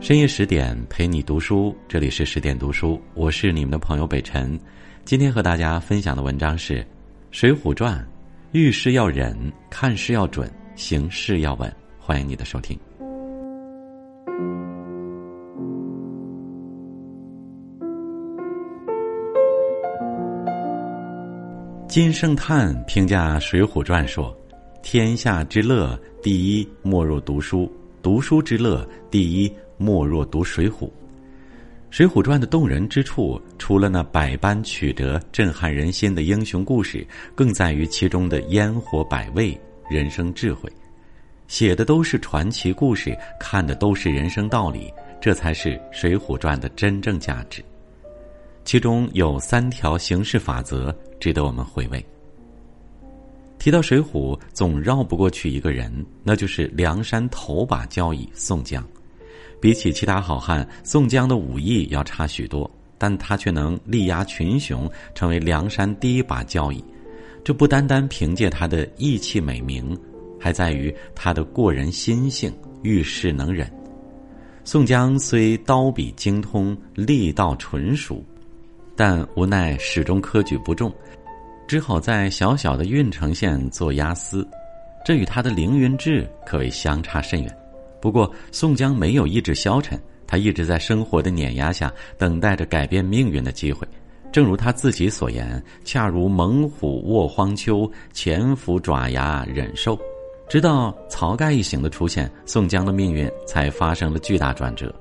深夜十点陪你读书，这里是十点读书，我是你们的朋友北辰。今天和大家分享的文章是《水浒传》，遇事要忍，看事要准，行事要稳。欢迎你的收听。金圣叹评价《水浒传》说：“天下之乐，第一莫若读书；读书之乐，第一莫若读《水浒》。《水浒传》的动人之处，除了那百般曲折、震撼人心的英雄故事，更在于其中的烟火百味、人生智慧。写的都是传奇故事，看的都是人生道理，这才是《水浒传》的真正价值。其中有三条行事法则。”值得我们回味。提到水浒，总绕不过去一个人，那就是梁山头把交椅宋江。比起其他好汉，宋江的武艺要差许多，但他却能力压群雄，成为梁山第一把交椅。这不单单凭借他的义气美名，还在于他的过人心性，遇事能忍。宋江虽刀笔精通，力道纯熟。但无奈始终科举不中，只好在小小的郓城县做押司，这与他的凌云志可谓相差甚远。不过宋江没有意志消沉，他一直在生活的碾压下等待着改变命运的机会。正如他自己所言：“恰如猛虎卧荒丘，潜伏爪牙忍受。”直到晁盖一行的出现，宋江的命运才发生了巨大转折，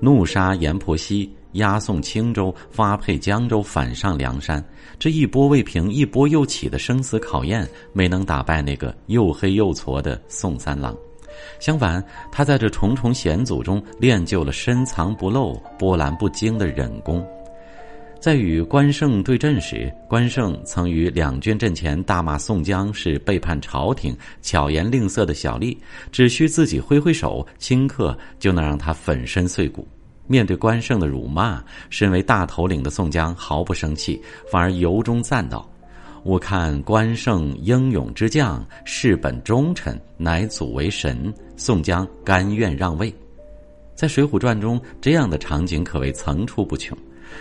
怒杀阎婆惜。押送青州，发配江州，反上梁山。这一波未平，一波又起的生死考验，没能打败那个又黑又矬的宋三郎。相反，他在这重重险阻中练就了深藏不露、波澜不惊的忍功。在与关胜对阵时，关胜曾于两军阵前大骂宋江是背叛朝廷、巧言令色的小吏，只需自己挥挥手，顷刻就能让他粉身碎骨。面对关胜的辱骂，身为大头领的宋江毫不生气，反而由衷赞道：“我看关胜英勇之将，事本忠臣，乃祖为神。宋江甘愿让位。”在《水浒传》中，这样的场景可谓层出不穷。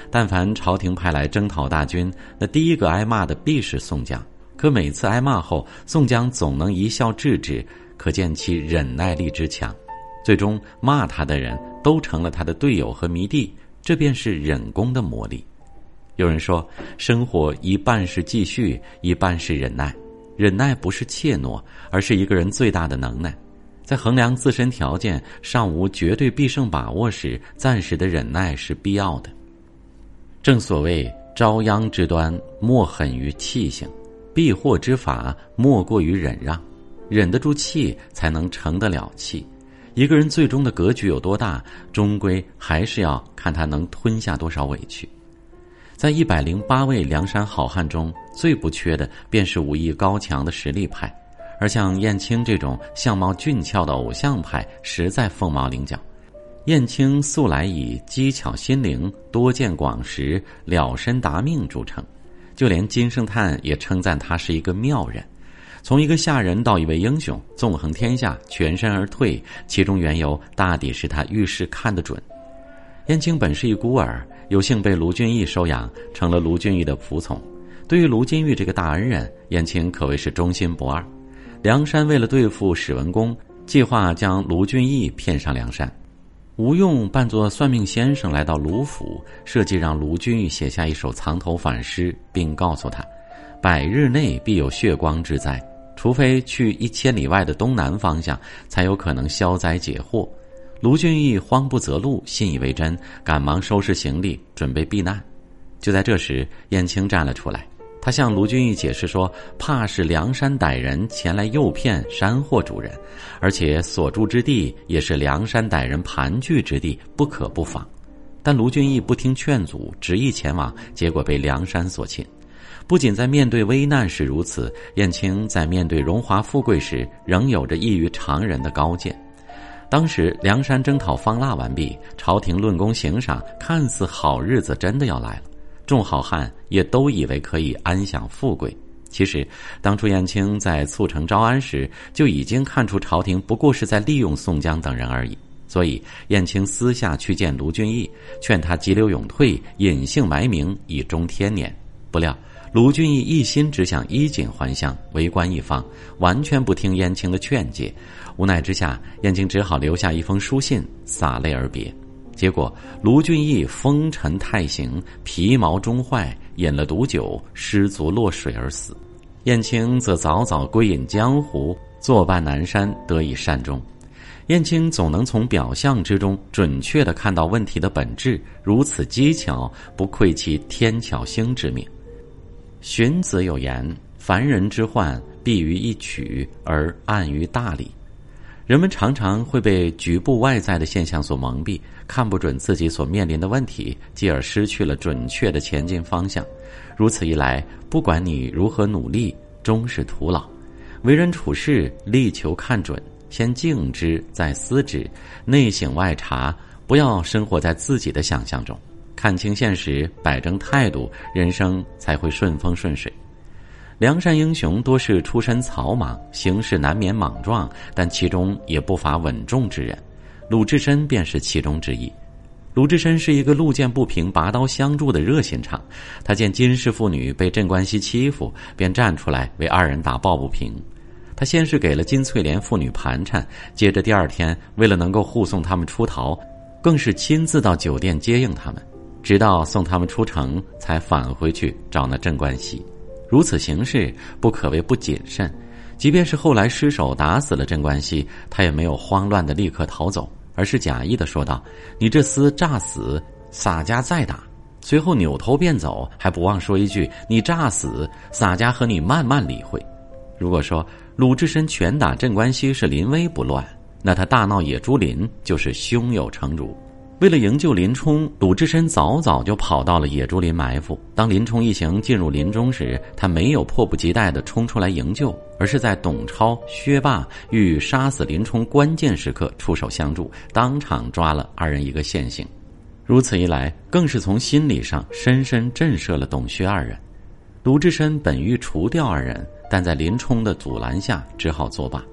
但凡朝廷派来征讨大军，那第一个挨骂的必是宋江。可每次挨骂后，宋江总能一笑置之，可见其忍耐力之强。最终骂他的人都成了他的队友和迷弟，这便是忍功的魔力。有人说，生活一半是继续，一半是忍耐。忍耐不是怯懦，而是一个人最大的能耐。在衡量自身条件尚无绝对必胜把握时，暂时的忍耐是必要的。正所谓招殃之端，莫狠于气性；避祸之法，莫过于忍让。忍得住气，才能成得了气。一个人最终的格局有多大，终归还是要看他能吞下多少委屈。在一百零八位梁山好汉中，最不缺的便是武艺高强的实力派，而像燕青这种相貌俊俏的偶像派，实在凤毛麟角。燕青素来以机巧心灵、多见广识、了身达命著称，就连金圣叹也称赞他是一个妙人。从一个下人到一位英雄，纵横天下，全身而退，其中缘由大抵是他遇事看得准。燕青本是一孤儿，有幸被卢俊义收养，成了卢俊义的仆从。对于卢俊义这个大恩人，燕青可谓是忠心不二。梁山为了对付史文恭，计划将卢俊义骗上梁山。吴用扮作算命先生来到卢府，设计让卢俊义写下一首藏头反诗，并告诉他，百日内必有血光之灾。除非去一千里外的东南方向，才有可能消灾解惑。卢俊义慌不择路，信以为真，赶忙收拾行李，准备避难。就在这时，燕青站了出来，他向卢俊义解释说：“怕是梁山歹人前来诱骗山货主人，而且所住之地也是梁山歹人盘踞之地，不可不防。”但卢俊义不听劝阻，执意前往，结果被梁山所擒。不仅在面对危难时如此，燕青在面对荣华富贵时仍有着异于常人的高见。当时梁山征讨方腊完毕，朝廷论功行赏，看似好日子真的要来了，众好汉也都以为可以安享富贵。其实，当初燕青在促成招安时，就已经看出朝廷不过是在利用宋江等人而已。所以燕青私下去见卢俊义，劝他急流勇退，隐姓埋名，以终天年。不料卢俊义一心只想衣锦还乡，为官一方，完全不听燕青的劝诫。无奈之下，燕青只好留下一封书信，洒泪而别。结果，卢俊义风尘太行，皮毛终坏，饮了毒酒，失足落水而死。燕青则早早归隐江湖，坐伴南山，得以善终。燕青总能从表象之中准确地看到问题的本质，如此机巧，不愧其天巧星之名。荀子有言：“凡人之患，必于一曲，而暗于大理。”人们常常会被局部外在的现象所蒙蔽，看不准自己所面临的问题，继而失去了准确的前进方向。如此一来，不管你如何努力，终是徒劳。为人处事，力求看准，先静之，再思之，内省外察，不要生活在自己的想象中，看清现实，摆正态度，人生才会顺风顺水。梁山英雄多是出身草莽，行事难免莽撞，但其中也不乏稳重之人。鲁智深便是其中之一。鲁智深是一个路见不平拔刀相助的热心肠。他见金氏父女被镇关西欺负，便站出来为二人打抱不平。他先是给了金翠莲父女盘缠，接着第二天为了能够护送他们出逃，更是亲自到酒店接应他们，直到送他们出城，才返回去找那镇关西。如此行事不可谓不谨慎，即便是后来失手打死了镇关西，他也没有慌乱的立刻逃走，而是假意的说道：“你这厮诈死，洒家再打。”随后扭头便走，还不忘说一句：“你诈死，洒家和你慢慢理会。”如果说鲁智深拳打镇关西是临危不乱，那他大闹野猪林就是胸有成竹。为了营救林冲，鲁智深早早就跑到了野猪林埋伏。当林冲一行进入林中时，他没有迫不及待地冲出来营救，而是在董超、薛霸欲杀死林冲关键时刻出手相助，当场抓了二人一个现行。如此一来，更是从心理上深深震慑了董薛二人。鲁智深本欲除掉二人，但在林冲的阻拦下，只好作罢。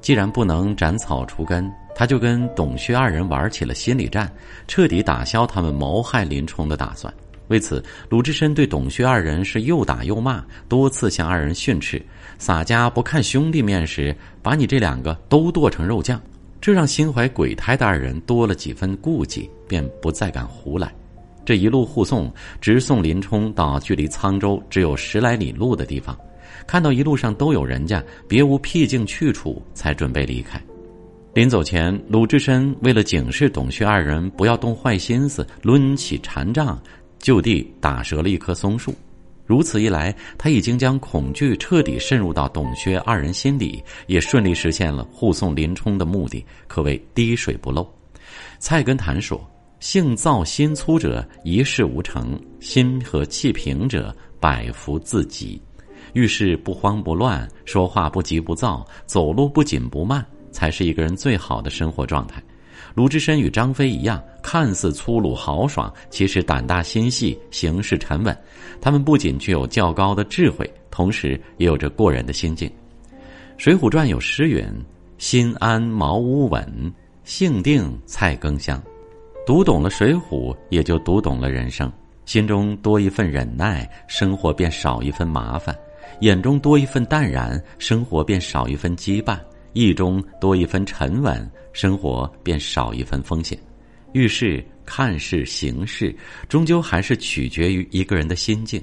既然不能斩草除根。他就跟董薛二人玩起了心理战，彻底打消他们谋害林冲的打算。为此，鲁智深对董薛二人是又打又骂，多次向二人训斥：“洒家不看兄弟面时，把你这两个都剁成肉酱。”这让心怀鬼胎的二人多了几分顾忌，便不再敢胡来。这一路护送，直送林冲到距离沧州只有十来里路的地方，看到一路上都有人家，别无僻静去处，才准备离开。临走前，鲁智深为了警示董薛二人不要动坏心思，抡起禅杖，就地打折了一棵松树。如此一来，他已经将恐惧彻底渗入到董薛二人心里，也顺利实现了护送林冲的目的，可谓滴水不漏。菜根谭说：“性躁心粗者，一事无成；心和气平者，百福自集。遇事不慌不乱，说话不急不躁，走路不紧不慢。”才是一个人最好的生活状态。鲁智深与张飞一样，看似粗鲁豪爽，其实胆大心细，行事沉稳。他们不仅具有较高的智慧，同时也有着过人的心境。《水浒传》有诗云：“心安茅屋稳，性定菜羹香。”读懂了《水浒》，也就读懂了人生。心中多一份忍耐，生活便少一份麻烦；眼中多一份淡然，生活便少一份羁绊。意中多一分沉稳，生活便少一分风险。遇事、看事、行事，终究还是取决于一个人的心境。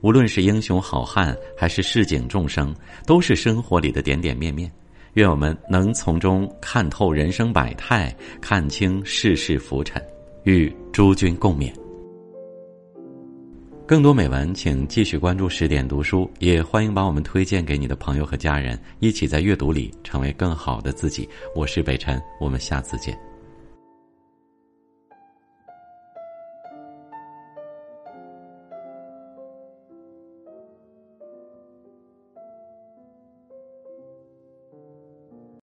无论是英雄好汉，还是市井众生，都是生活里的点点面面。愿我们能从中看透人生百态，看清世事浮沉，与诸君共勉。更多美文，请继续关注十点读书，也欢迎把我们推荐给你的朋友和家人，一起在阅读里成为更好的自己。我是北辰，我们下次见。